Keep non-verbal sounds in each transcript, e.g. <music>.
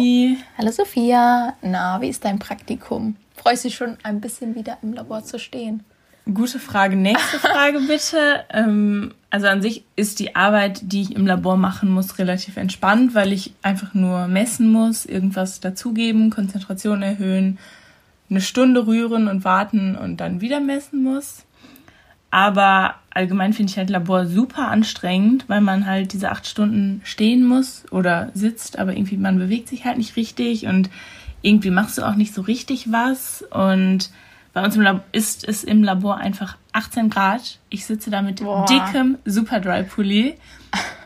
Toni. Hallo Sophia. Na, wie ist dein Praktikum? Freust du dich schon ein bisschen wieder im Labor zu stehen? Gute Frage. Nächste <laughs> Frage bitte. Ähm, also an sich ist die Arbeit, die ich im Labor machen muss, relativ entspannt, weil ich einfach nur messen muss, irgendwas dazugeben, Konzentration erhöhen, eine Stunde rühren und warten und dann wieder messen muss. Aber allgemein finde ich halt Labor super anstrengend, weil man halt diese acht Stunden stehen muss oder sitzt, aber irgendwie man bewegt sich halt nicht richtig und irgendwie machst du auch nicht so richtig was. Und bei uns im Labor ist es im Labor einfach 18 Grad. Ich sitze da mit Boah. dickem Superdry-Pulli.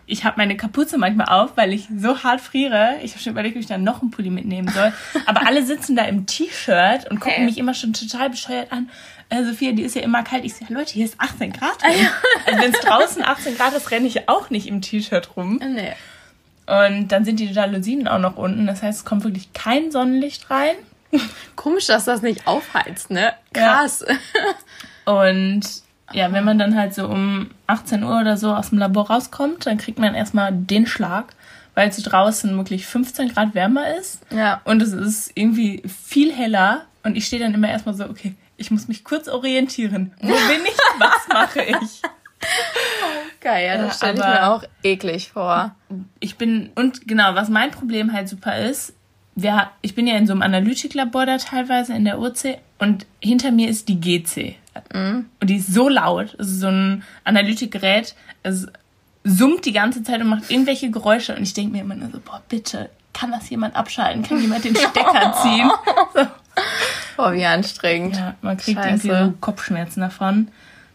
Ich habe meine Kapuze manchmal auf, weil ich so hart friere. Ich habe schon überlegt, ob ich dann noch einen Pulli mitnehmen soll. <laughs> Aber alle sitzen da im T-Shirt und gucken hey. mich immer schon total bescheuert an äh, Sophia, die ist ja immer kalt. Ich sage, Leute, hier ist 18 Grad. Drin. also wenn es draußen 18 Grad ist, renne ich auch nicht im T-Shirt rum. Nee. Und dann sind die Jalousien auch noch unten. Das heißt, es kommt wirklich kein Sonnenlicht rein. Komisch, dass das nicht aufheizt, ne? Krass. Ja. Und ja, wenn man dann halt so um 18 Uhr oder so aus dem Labor rauskommt, dann kriegt man erstmal den Schlag, weil es draußen wirklich 15 Grad wärmer ist. Ja. Und es ist irgendwie viel heller. Und ich stehe dann immer erstmal so, okay, ich muss mich kurz orientieren. Wo bin ich? Was mache ich? <laughs> Geil, ja, das stelle ich mir auch eklig vor. Ich bin, und genau, was mein Problem halt super ist, wir, ich bin ja in so einem Analytiklabor da teilweise in der OC und hinter mir ist die GC. Mhm. Und die ist so laut. Es ist so ein Analytikgerät. Es summt die ganze Zeit und macht irgendwelche Geräusche. Und ich denke mir immer nur so, boah, bitte, kann das jemand abschalten? Kann jemand den Stecker <laughs> ziehen? So. Oh, wie anstrengend. Ja, man kriegt Scheiße. irgendwie so Kopfschmerzen davon.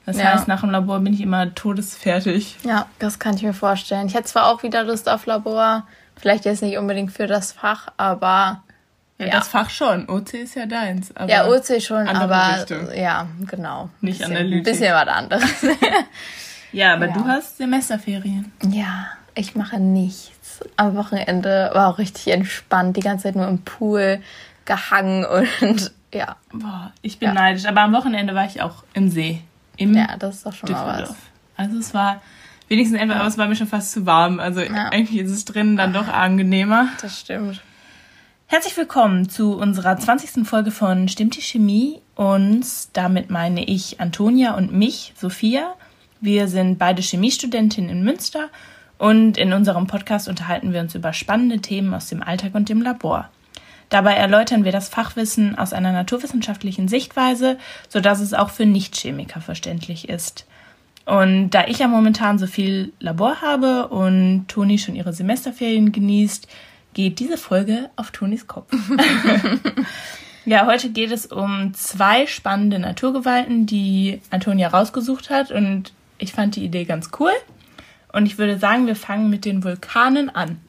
Das ja. heißt, nach dem Labor bin ich immer todesfertig. Ja, das kann ich mir vorstellen. Ich hätte zwar auch wieder Lust auf Labor, vielleicht jetzt nicht unbedingt für das Fach, aber. Ja, ja. das Fach schon. OC ist ja deins. ja, OC schon, aber Richtung. ja, genau. Nicht bisschen, Analytik. Ein bisschen was anderes. <laughs> ja, aber ja. du hast Semesterferien. Ja, ich mache nichts. Am Wochenende war auch richtig entspannt, die ganze Zeit nur im Pool gehangen und <laughs> ja. Boah, ich bin ja. neidisch. Aber am Wochenende war ich auch im See. Im ja, das ist doch schon mal was. Also es war wenigstens etwas, aber es war mir schon fast zu warm. Also ja. eigentlich ist es drinnen dann doch angenehmer. Das stimmt. Herzlich willkommen zu unserer 20. Folge von Stimmt die Chemie? Und damit meine ich Antonia und mich, Sophia. Wir sind beide Chemiestudentinnen in Münster und in unserem Podcast unterhalten wir uns über spannende Themen aus dem Alltag und dem Labor. Dabei erläutern wir das Fachwissen aus einer naturwissenschaftlichen Sichtweise, sodass es auch für Nichtchemiker verständlich ist. Und da ich ja momentan so viel Labor habe und Toni schon ihre Semesterferien genießt, geht diese Folge auf Tonis Kopf. <laughs> ja, heute geht es um zwei spannende Naturgewalten, die Antonia rausgesucht hat und ich fand die Idee ganz cool. Und ich würde sagen, wir fangen mit den Vulkanen an.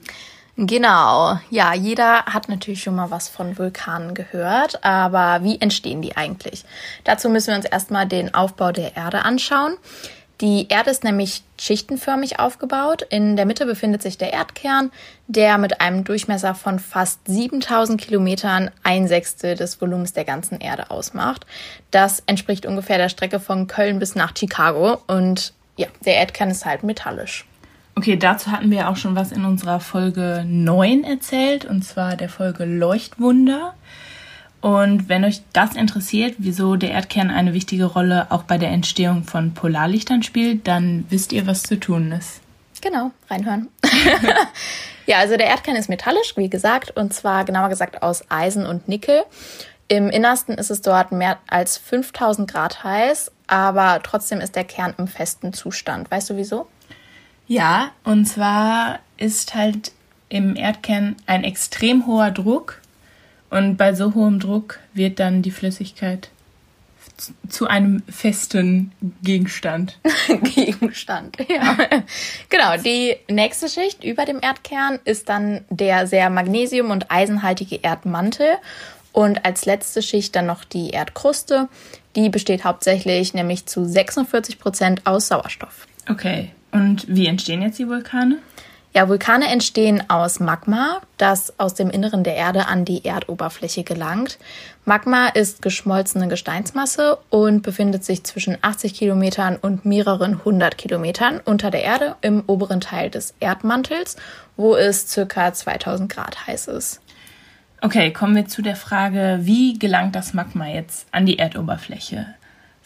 Genau, ja, jeder hat natürlich schon mal was von Vulkanen gehört, aber wie entstehen die eigentlich? Dazu müssen wir uns erstmal den Aufbau der Erde anschauen. Die Erde ist nämlich schichtenförmig aufgebaut. In der Mitte befindet sich der Erdkern, der mit einem Durchmesser von fast 7000 Kilometern ein Sechstel des Volumens der ganzen Erde ausmacht. Das entspricht ungefähr der Strecke von Köln bis nach Chicago und ja, der Erdkern ist halt metallisch. Okay, dazu hatten wir auch schon was in unserer Folge 9 erzählt, und zwar der Folge Leuchtwunder. Und wenn euch das interessiert, wieso der Erdkern eine wichtige Rolle auch bei der Entstehung von Polarlichtern spielt, dann wisst ihr, was zu tun ist. Genau, reinhören. <laughs> ja, also der Erdkern ist metallisch, wie gesagt, und zwar genauer gesagt aus Eisen und Nickel. Im Innersten ist es dort mehr als 5000 Grad heiß, aber trotzdem ist der Kern im festen Zustand. Weißt du wieso? Ja, und zwar ist halt im Erdkern ein extrem hoher Druck und bei so hohem Druck wird dann die Flüssigkeit zu einem festen Gegenstand. <laughs> Gegenstand, ja. genau, die nächste Schicht über dem Erdkern ist dann der sehr magnesium- und eisenhaltige Erdmantel. Und als letzte Schicht dann noch die Erdkruste. Die besteht hauptsächlich nämlich zu 46 Prozent aus Sauerstoff. Okay, und wie entstehen jetzt die Vulkane? Ja, Vulkane entstehen aus Magma, das aus dem Inneren der Erde an die Erdoberfläche gelangt. Magma ist geschmolzene Gesteinsmasse und befindet sich zwischen 80 Kilometern und mehreren hundert Kilometern unter der Erde im oberen Teil des Erdmantels, wo es circa 2000 Grad heiß ist. Okay, kommen wir zu der Frage, wie gelangt das Magma jetzt an die Erdoberfläche?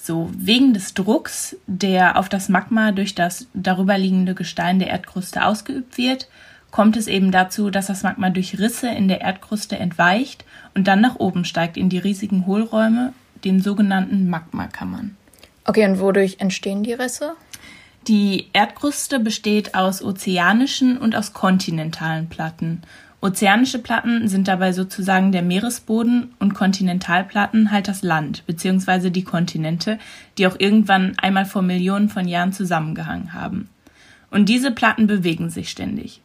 So, wegen des Drucks, der auf das Magma durch das darüberliegende Gestein der Erdkruste ausgeübt wird, kommt es eben dazu, dass das Magma durch Risse in der Erdkruste entweicht und dann nach oben steigt in die riesigen Hohlräume, den sogenannten Magmakammern. Okay, und wodurch entstehen die Risse? Die Erdkruste besteht aus ozeanischen und aus kontinentalen Platten. Ozeanische Platten sind dabei sozusagen der Meeresboden und Kontinentalplatten halt das Land bzw. die Kontinente, die auch irgendwann einmal vor Millionen von Jahren zusammengehangen haben. Und diese Platten bewegen sich ständig.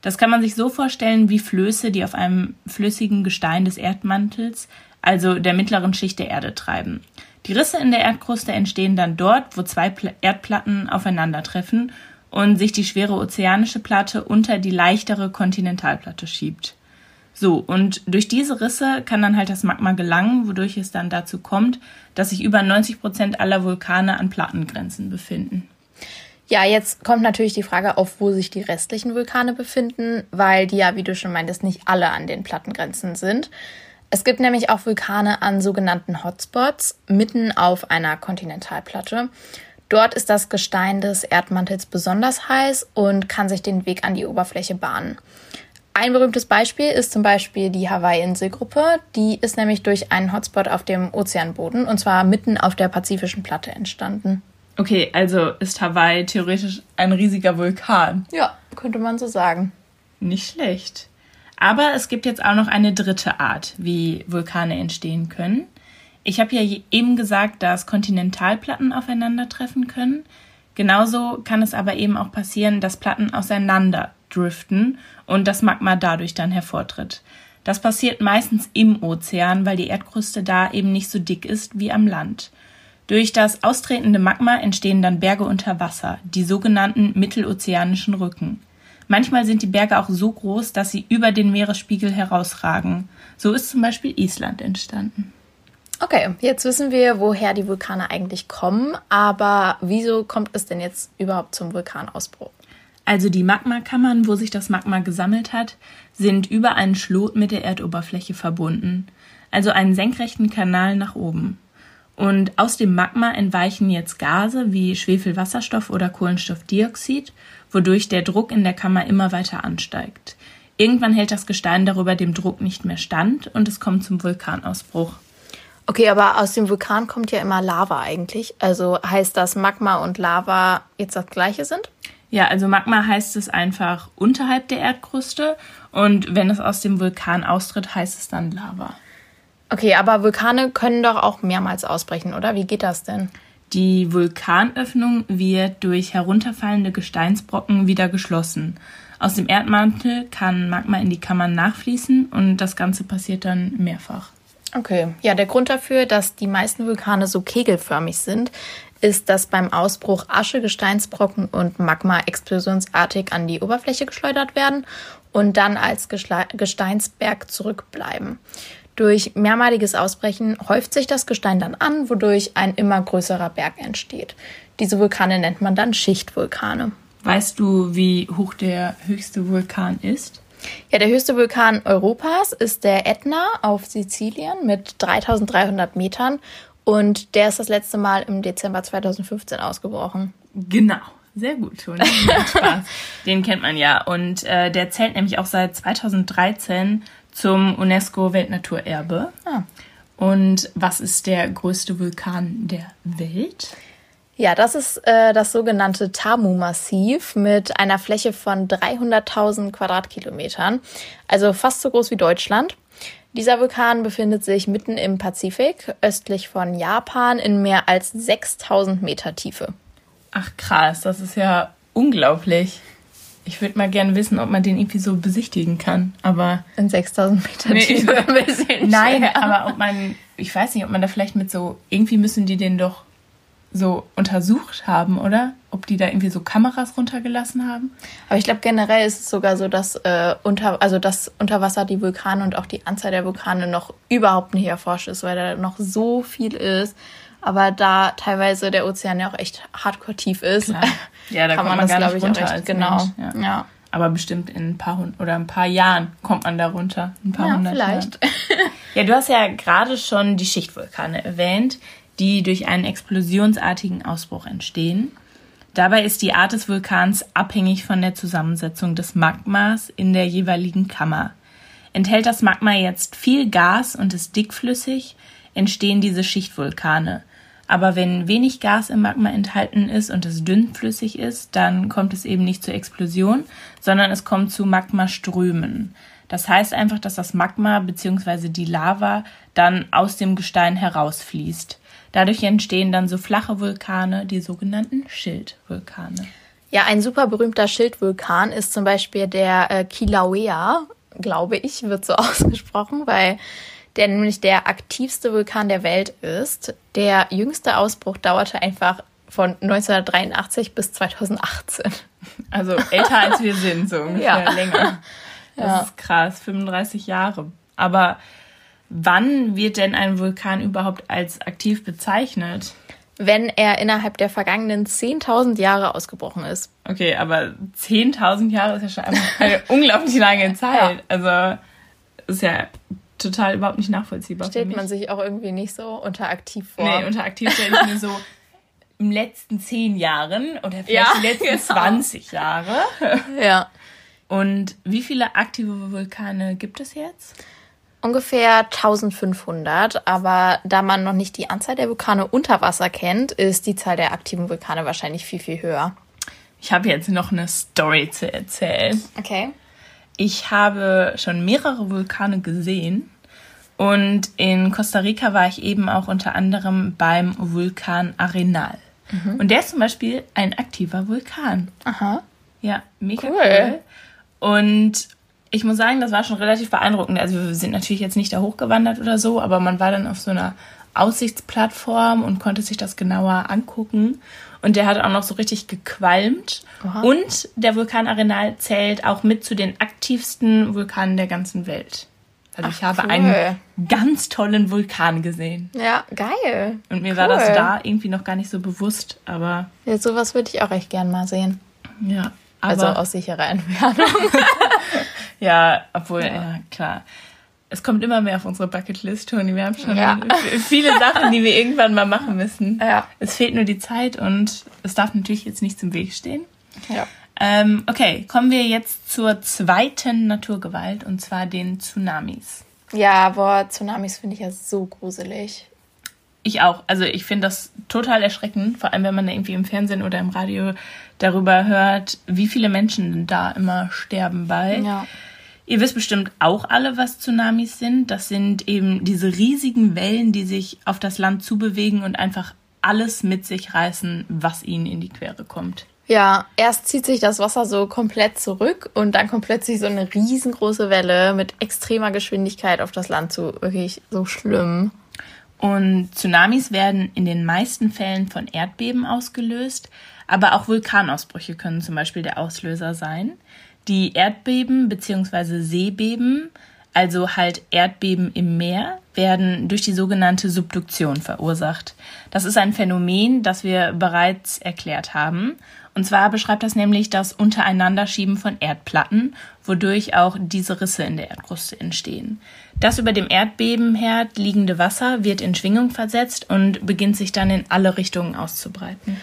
Das kann man sich so vorstellen wie Flöße, die auf einem flüssigen Gestein des Erdmantels, also der mittleren Schicht der Erde, treiben. Die Risse in der Erdkruste entstehen dann dort, wo zwei Erdplatten aufeinandertreffen und sich die schwere ozeanische Platte unter die leichtere Kontinentalplatte schiebt. So, und durch diese Risse kann dann halt das Magma gelangen, wodurch es dann dazu kommt, dass sich über 90 Prozent aller Vulkane an Plattengrenzen befinden. Ja, jetzt kommt natürlich die Frage auf, wo sich die restlichen Vulkane befinden, weil die ja, wie du schon meintest, nicht alle an den Plattengrenzen sind. Es gibt nämlich auch Vulkane an sogenannten Hotspots mitten auf einer Kontinentalplatte. Dort ist das Gestein des Erdmantels besonders heiß und kann sich den Weg an die Oberfläche bahnen. Ein berühmtes Beispiel ist zum Beispiel die Hawaii-Inselgruppe. Die ist nämlich durch einen Hotspot auf dem Ozeanboden und zwar mitten auf der pazifischen Platte entstanden. Okay, also ist Hawaii theoretisch ein riesiger Vulkan. Ja, könnte man so sagen. Nicht schlecht. Aber es gibt jetzt auch noch eine dritte Art, wie Vulkane entstehen können. Ich habe ja eben gesagt, dass Kontinentalplatten aufeinandertreffen können. Genauso kann es aber eben auch passieren, dass Platten auseinander driften und das Magma dadurch dann hervortritt. Das passiert meistens im Ozean, weil die Erdkruste da eben nicht so dick ist wie am Land. Durch das austretende Magma entstehen dann Berge unter Wasser, die sogenannten mittelozeanischen Rücken. Manchmal sind die Berge auch so groß, dass sie über den Meeresspiegel herausragen. So ist zum Beispiel Island entstanden. Okay, jetzt wissen wir, woher die Vulkane eigentlich kommen, aber wieso kommt es denn jetzt überhaupt zum Vulkanausbruch? Also die Magmakammern, wo sich das Magma gesammelt hat, sind über einen Schlot mit der Erdoberfläche verbunden, also einen senkrechten Kanal nach oben. Und aus dem Magma entweichen jetzt Gase wie Schwefelwasserstoff oder Kohlenstoffdioxid wodurch der Druck in der Kammer immer weiter ansteigt. Irgendwann hält das Gestein darüber dem Druck nicht mehr stand und es kommt zum Vulkanausbruch. Okay, aber aus dem Vulkan kommt ja immer Lava eigentlich. Also heißt das Magma und Lava jetzt das gleiche sind? Ja, also Magma heißt es einfach unterhalb der Erdkruste und wenn es aus dem Vulkan austritt, heißt es dann Lava. Okay, aber Vulkane können doch auch mehrmals ausbrechen, oder? Wie geht das denn? Die Vulkanöffnung wird durch herunterfallende Gesteinsbrocken wieder geschlossen. Aus dem Erdmantel kann Magma in die Kammern nachfließen und das Ganze passiert dann mehrfach. Okay, ja, der Grund dafür, dass die meisten Vulkane so kegelförmig sind, ist, dass beim Ausbruch Asche, Gesteinsbrocken und Magma explosionsartig an die Oberfläche geschleudert werden und dann als Gesteinsberg zurückbleiben. Durch mehrmaliges Ausbrechen häuft sich das Gestein dann an, wodurch ein immer größerer Berg entsteht. Diese Vulkane nennt man dann Schichtvulkane. Weißt du, wie hoch der höchste Vulkan ist? Ja, der höchste Vulkan Europas ist der Ätna auf Sizilien mit 3300 Metern und der ist das letzte Mal im Dezember 2015 ausgebrochen. Genau. Sehr gut, schon. <laughs> Den kennt man ja. Und äh, der zählt nämlich auch seit 2013 zum UNESCO-Weltnaturerbe. Ah. Und was ist der größte Vulkan der Welt? Ja, das ist äh, das sogenannte Tamu-Massiv mit einer Fläche von 300.000 Quadratkilometern, also fast so groß wie Deutschland. Dieser Vulkan befindet sich mitten im Pazifik, östlich von Japan, in mehr als 6000 Meter Tiefe. Ach krass, das ist ja unglaublich. Ich würde mal gerne wissen, ob man den irgendwie so besichtigen kann, aber... In 6000 Meter nee, Tiefe <laughs> ein bisschen Nein, schwer. aber ob man... Ich weiß nicht, ob man da vielleicht mit so... Irgendwie müssen die den doch so untersucht haben, oder? Ob die da irgendwie so Kameras runtergelassen haben? Aber ich glaube generell ist es sogar so, dass äh, unter also dass unter Wasser die Vulkane und auch die Anzahl der Vulkane noch überhaupt nicht erforscht ist, weil da noch so viel ist aber da teilweise der Ozean ja auch echt hardcore tief ist, Klar. ja, da <laughs> kann man, man das, glaube ich, auch echt, genau. Ja. ja. Aber bestimmt in ein paar Hund oder ein paar Jahren kommt man da runter. Ein paar Ja, hundert vielleicht. Jahren. <laughs> Ja, du hast ja gerade schon die Schichtvulkane erwähnt, die durch einen explosionsartigen Ausbruch entstehen. Dabei ist die Art des Vulkans abhängig von der Zusammensetzung des Magmas in der jeweiligen Kammer. Enthält das Magma jetzt viel Gas und ist dickflüssig, entstehen diese Schichtvulkane. Aber wenn wenig Gas im Magma enthalten ist und es dünnflüssig ist, dann kommt es eben nicht zur Explosion, sondern es kommt zu Magmaströmen. Das heißt einfach, dass das Magma bzw. die Lava dann aus dem Gestein herausfließt. Dadurch entstehen dann so flache Vulkane, die sogenannten Schildvulkane. Ja, ein super berühmter Schildvulkan ist zum Beispiel der äh, Kilauea, glaube ich, wird so <laughs> ausgesprochen, weil der nämlich der aktivste Vulkan der Welt ist. Der jüngste Ausbruch dauerte einfach von 1983 bis 2018. <laughs> Also älter als wir sind, so ungefähr <laughs> Ja. länger. Das Ja. ist krass, 35 Jahre. Aber wann wird denn ein Vulkan überhaupt als aktiv bezeichnet? Wenn er innerhalb der vergangenen 10.000 Jahre ausgebrochen ist. Okay, aber 10.000 Jahre ist ja schon eine <laughs> unglaublich lange Zeit. Also ist ja total überhaupt nicht nachvollziehbar Stellt man sich auch irgendwie nicht so unter aktiv vor. Nee, unter aktiv stelle ich mir so <laughs> im letzten zehn Jahren oder vielleicht Ja, die letzten genau. 20 Jahre. ja. Und wie viele aktive Vulkane gibt es jetzt? Ungefähr 1500, aber da man noch nicht die Anzahl der Vulkane unter Wasser kennt, ist die Zahl der aktiven Vulkane wahrscheinlich viel, viel höher. Ich habe jetzt noch eine Story zu erzählen. Okay. Ich habe schon mehrere Vulkane gesehen und in Costa Rica war ich eben auch unter anderem beim Vulkan Arenal. Und der ist zum Beispiel ein aktiver Vulkan. Aha. Ja, mega Cool. cool. Und ich muss sagen, das war schon relativ beeindruckend. Also wir sind natürlich jetzt nicht da hochgewandert oder so, aber man war dann auf so einer Aussichtsplattform und konnte sich das genauer angucken. Und der hat auch noch so richtig gequalmt. Oha. Und der Vulkan Arenal zählt auch mit zu den aktivsten Vulkanen der ganzen Welt. Also ich habe cool. einen ganz tollen Vulkan gesehen. Ja, geil. Und mir war das Cool. da irgendwie noch gar nicht so bewusst, aber Ja, sowas würde ich auch echt gern mal sehen. ja. Also aus sicherer Entfernung. <laughs> Ja, obwohl, ja. klar. Es kommt immer mehr auf unsere Bucketlist, Toni. Wir haben schon Ja. <laughs> viele Sachen, die wir irgendwann mal machen müssen. Ja. Es fehlt nur die Zeit und es darf natürlich jetzt nichts im Weg stehen. ja. Ähm, okay, kommen wir jetzt zur zweiten Naturgewalt und zwar den Tsunamis. Ja, boah, Tsunamis finde ich ja so gruselig. Ich auch. Also ich finde das total erschreckend, vor allem wenn man da irgendwie im Fernsehen oder im Radio darüber hört, wie viele Menschen da immer sterben bei. Ja. Ihr wisst bestimmt auch alle, was Tsunamis sind. Das sind eben diese riesigen Wellen, die sich auf das Land zubewegen und einfach alles mit sich reißen, was ihnen in die Quere kommt. Ja, erst zieht sich das Wasser so komplett zurück und dann kommt plötzlich so eine riesengroße Welle mit extremer Geschwindigkeit auf das Land zu. Wirklich so schlimm. Und Tsunamis werden in den meisten Fällen von Erdbeben ausgelöst, aber auch Vulkanausbrüche können zum Beispiel der Auslöser sein. Die Erdbeben bzw. Seebeben, also halt Erdbeben im Meer, werden durch die sogenannte Subduktion verursacht. Das ist ein Phänomen, das wir bereits erklärt haben. Und zwar beschreibt das nämlich das Untereinanderschieben von Erdplatten, wodurch auch diese Risse in der Erdkruste entstehen. Das über dem Erdbebenherd liegende Wasser wird in Schwingung versetzt und beginnt sich dann in alle Richtungen auszubreiten.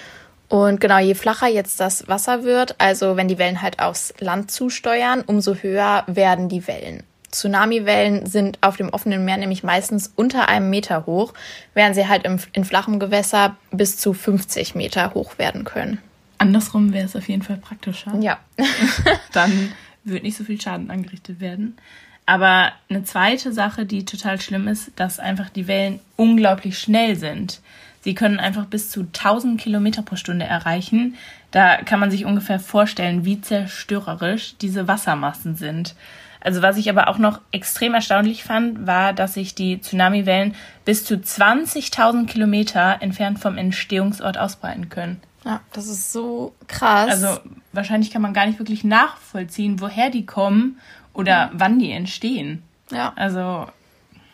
Und genau, je flacher jetzt das Wasser wird, also wenn die Wellen halt aufs Land zusteuern, umso höher werden die Wellen. Tsunamiwellen sind auf dem offenen Meer nämlich meistens unter einem Meter hoch, während sie halt im, in flachem Gewässer bis zu 50 Meter hoch werden können. Andersrum wäre es auf jeden Fall praktischer. Ja. <laughs> Dann wird nicht so viel Schaden angerichtet werden. Aber eine zweite Sache, die total schlimm ist, dass einfach die Wellen unglaublich schnell sind. Sie können einfach bis zu 1000 Kilometer pro Stunde erreichen. Da kann man sich ungefähr vorstellen, wie zerstörerisch diese Wassermassen sind. Also was ich aber auch noch extrem erstaunlich fand, war, dass sich die Tsunamiwellen bis zu 20.000 Kilometer entfernt vom Entstehungsort ausbreiten können. Ja, das ist so krass. Also wahrscheinlich kann man gar nicht wirklich nachvollziehen, woher die kommen oder wann die entstehen. ja. Also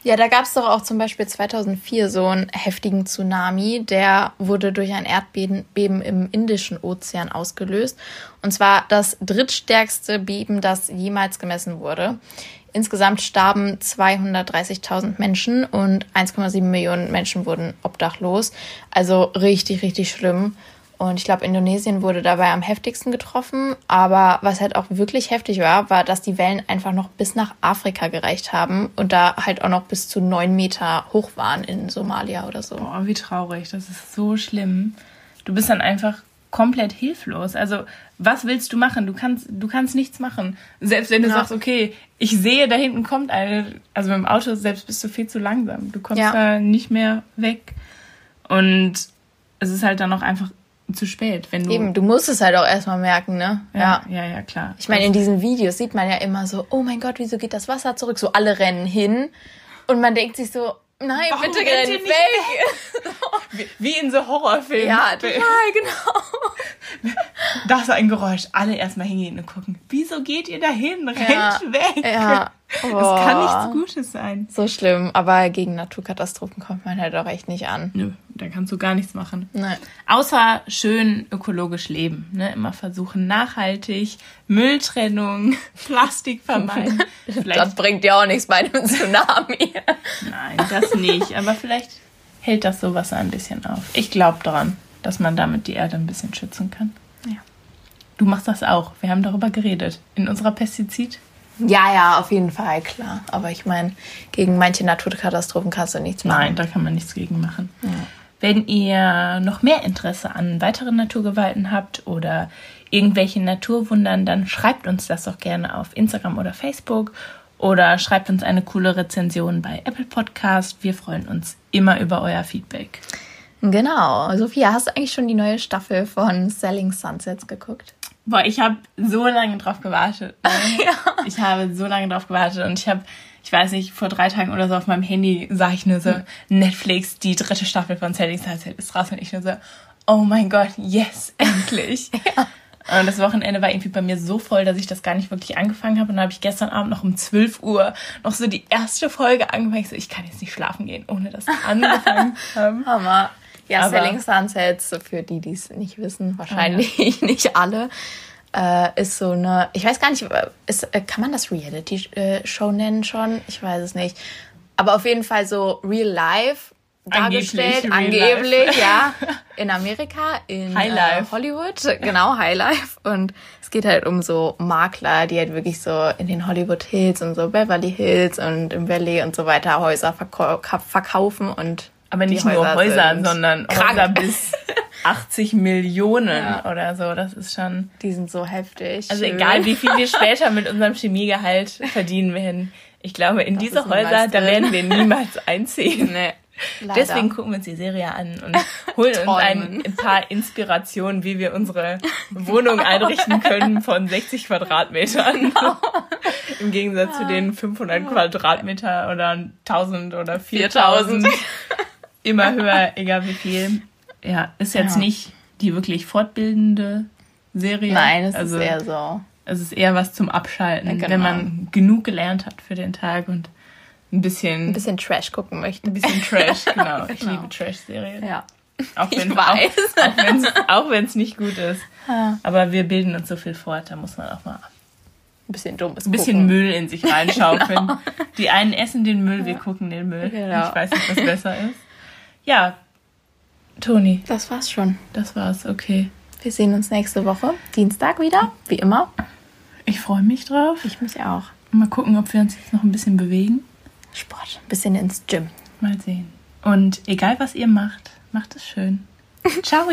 Ja, da gab es doch auch zum Beispiel 2004 so einen heftigen Tsunami, der wurde durch ein Erdbeben Beben im Indischen Ozean ausgelöst. Und zwar das drittstärkste Beben, das jemals gemessen wurde. Insgesamt starben 230.000 Menschen und 1,7 Millionen Menschen wurden obdachlos. Also richtig, richtig schlimm. Und ich glaube, Indonesien wurde dabei am heftigsten getroffen. Aber was halt auch wirklich heftig war, war, dass die Wellen einfach noch bis nach Afrika gereicht haben und da halt auch noch bis zu neun Meter hoch waren in Somalia oder so. Boah, wie traurig. Das ist so schlimm. Du bist dann einfach komplett hilflos. Also, was willst du machen? Du kannst, du kannst nichts machen. Selbst wenn du ja. sagst, okay, ich sehe, da hinten kommt eine, also mit dem Auto selbst bist du viel zu langsam. Du kommst ja. da nicht mehr weg. Und es ist halt dann auch einfach zu spät, wenn du. Eben, du musst es halt auch erstmal merken, ne? Ja, ja, ja, ja klar. Ich meine, in diesen Videos sieht man ja immer so, oh mein Gott, wieso geht das Wasser zurück? So alle rennen hin. Und man denkt sich so, Nein, Warum bitte renn weg. weg. <laughs> Wie in so Horrorfilmen. Ja, total, genau. <laughs> Da ist ein Geräusch. Alle erstmal hingehen und gucken. Wieso geht ihr dahin? Rennt ja, weg. Ja. Oh. Das kann nichts Gutes sein. So schlimm. Aber gegen Naturkatastrophen kommt man halt auch echt nicht an. Nö, da kannst du gar nichts machen. Nein. Außer schön ökologisch leben. Ne? Immer versuchen, nachhaltig, Mülltrennung, <laughs> Plastik vermeiden. <laughs> das bringt ja auch nichts bei einem Tsunami. Nein, das nicht. Aber vielleicht hält das sowas ein bisschen auf. Ich glaube dran, dass man damit die Erde ein bisschen schützen kann. Ja. Du machst das auch. Wir haben darüber geredet. In unserer Pestizid- ja, ja, auf jeden Fall, klar. Aber ich meine, gegen manche Naturkatastrophen kannst du nichts machen. Nein, da kann man nichts gegen machen. Ja. Wenn ihr noch mehr Interesse an weiteren Naturgewalten habt oder irgendwelchen Naturwundern, dann schreibt uns das doch gerne auf Instagram oder Facebook oder schreibt uns eine coole Rezension bei Apple Podcast. Wir freuen uns immer über euer Feedback. Genau. Sophia, hast du eigentlich schon die neue Staffel von Selling Sunsets geguckt? Boah, ich habe so lange drauf gewartet. <laughs> ja. Ich habe so lange drauf gewartet und ich habe, ich weiß nicht, vor drei Tagen oder so auf meinem Handy sah ich nur so, Netflix, die dritte Staffel von Selling Sunset ist raus und ich nur so, oh mein Gott, yes, <laughs> endlich. ja. Und das Wochenende war irgendwie bei mir so voll, dass ich das gar nicht wirklich angefangen habe. Und dann habe ich gestern Abend noch um 12 Uhr noch so die erste Folge angefangen. Ich so, ich kann jetzt nicht schlafen gehen, ohne das angefangen <laughs> haben. Hammer. Ja, Aber Selling Sunsets, für die, die es nicht wissen, wahrscheinlich ja. <laughs> nicht alle, äh, ist so eine, ich weiß gar nicht, ist, äh, kann man das Reality-Show nennen schon? Ich weiß es nicht. Aber auf jeden Fall so Real Life dargestellt, angeblich, angeblich ja, <laughs> in Amerika, in äh, Hollywood, genau, High Life. Und es geht halt um so Makler, die halt wirklich so in den Hollywood Hills und so Beverly Hills und im Valley und so weiter Häuser verkau verkaufen und aber nicht Häuser nur Häuser, sondern krank. Häuser bis 80 Millionen ja. oder so. Das ist schon. Die sind so heftig. Also egal, wie viel wir <laughs> später mit unserem Chemiegehalt verdienen werden. Ich glaube, in das diese Häuser, da werden wir niemals einziehen. Nee. Leider. Deswegen gucken wir uns die Serie an und holen uns ein, ein, paar Inspirationen, wie wir unsere Wohnung einrichten können von 60 Quadratmetern. <laughs> Genau. Im Gegensatz ja. zu den 500 Quadratmeter oder 1000 oder 4000 immer höher, egal wie viel. Ja, ist jetzt ja. nicht die wirklich fortbildende Serie. Nein, es also, ist eher so. Es ist eher was zum Abschalten, ja, genau. wenn man genug gelernt hat für den Tag und ein bisschen. Ein bisschen Trash gucken möchte. Ein bisschen Trash, <laughs> genau. Ich genau. liebe Trash-Serien. Ja. Auch wenn, ich weiß. Auch, wenn es <laughs> nicht gut ist. Ja. Aber wir bilden uns so viel fort, da muss man auch mal ein bisschen dummes Ein bisschen gucken. Müll in sich reinschaufeln. <laughs> genau. Die einen essen den Müll, wir gucken den Müll. Genau. Ich weiß nicht, was besser ist. Ja, Toni. Das war's schon. Das war's, okay. Wir sehen uns nächste Woche, Dienstag wieder, wie immer. Ich freue mich drauf. Ich mich auch. Mal gucken, ob wir uns jetzt noch ein bisschen bewegen. Sport, ein bisschen ins Gym. Mal sehen. Und egal was ihr macht, macht es schön. <laughs> Ciao.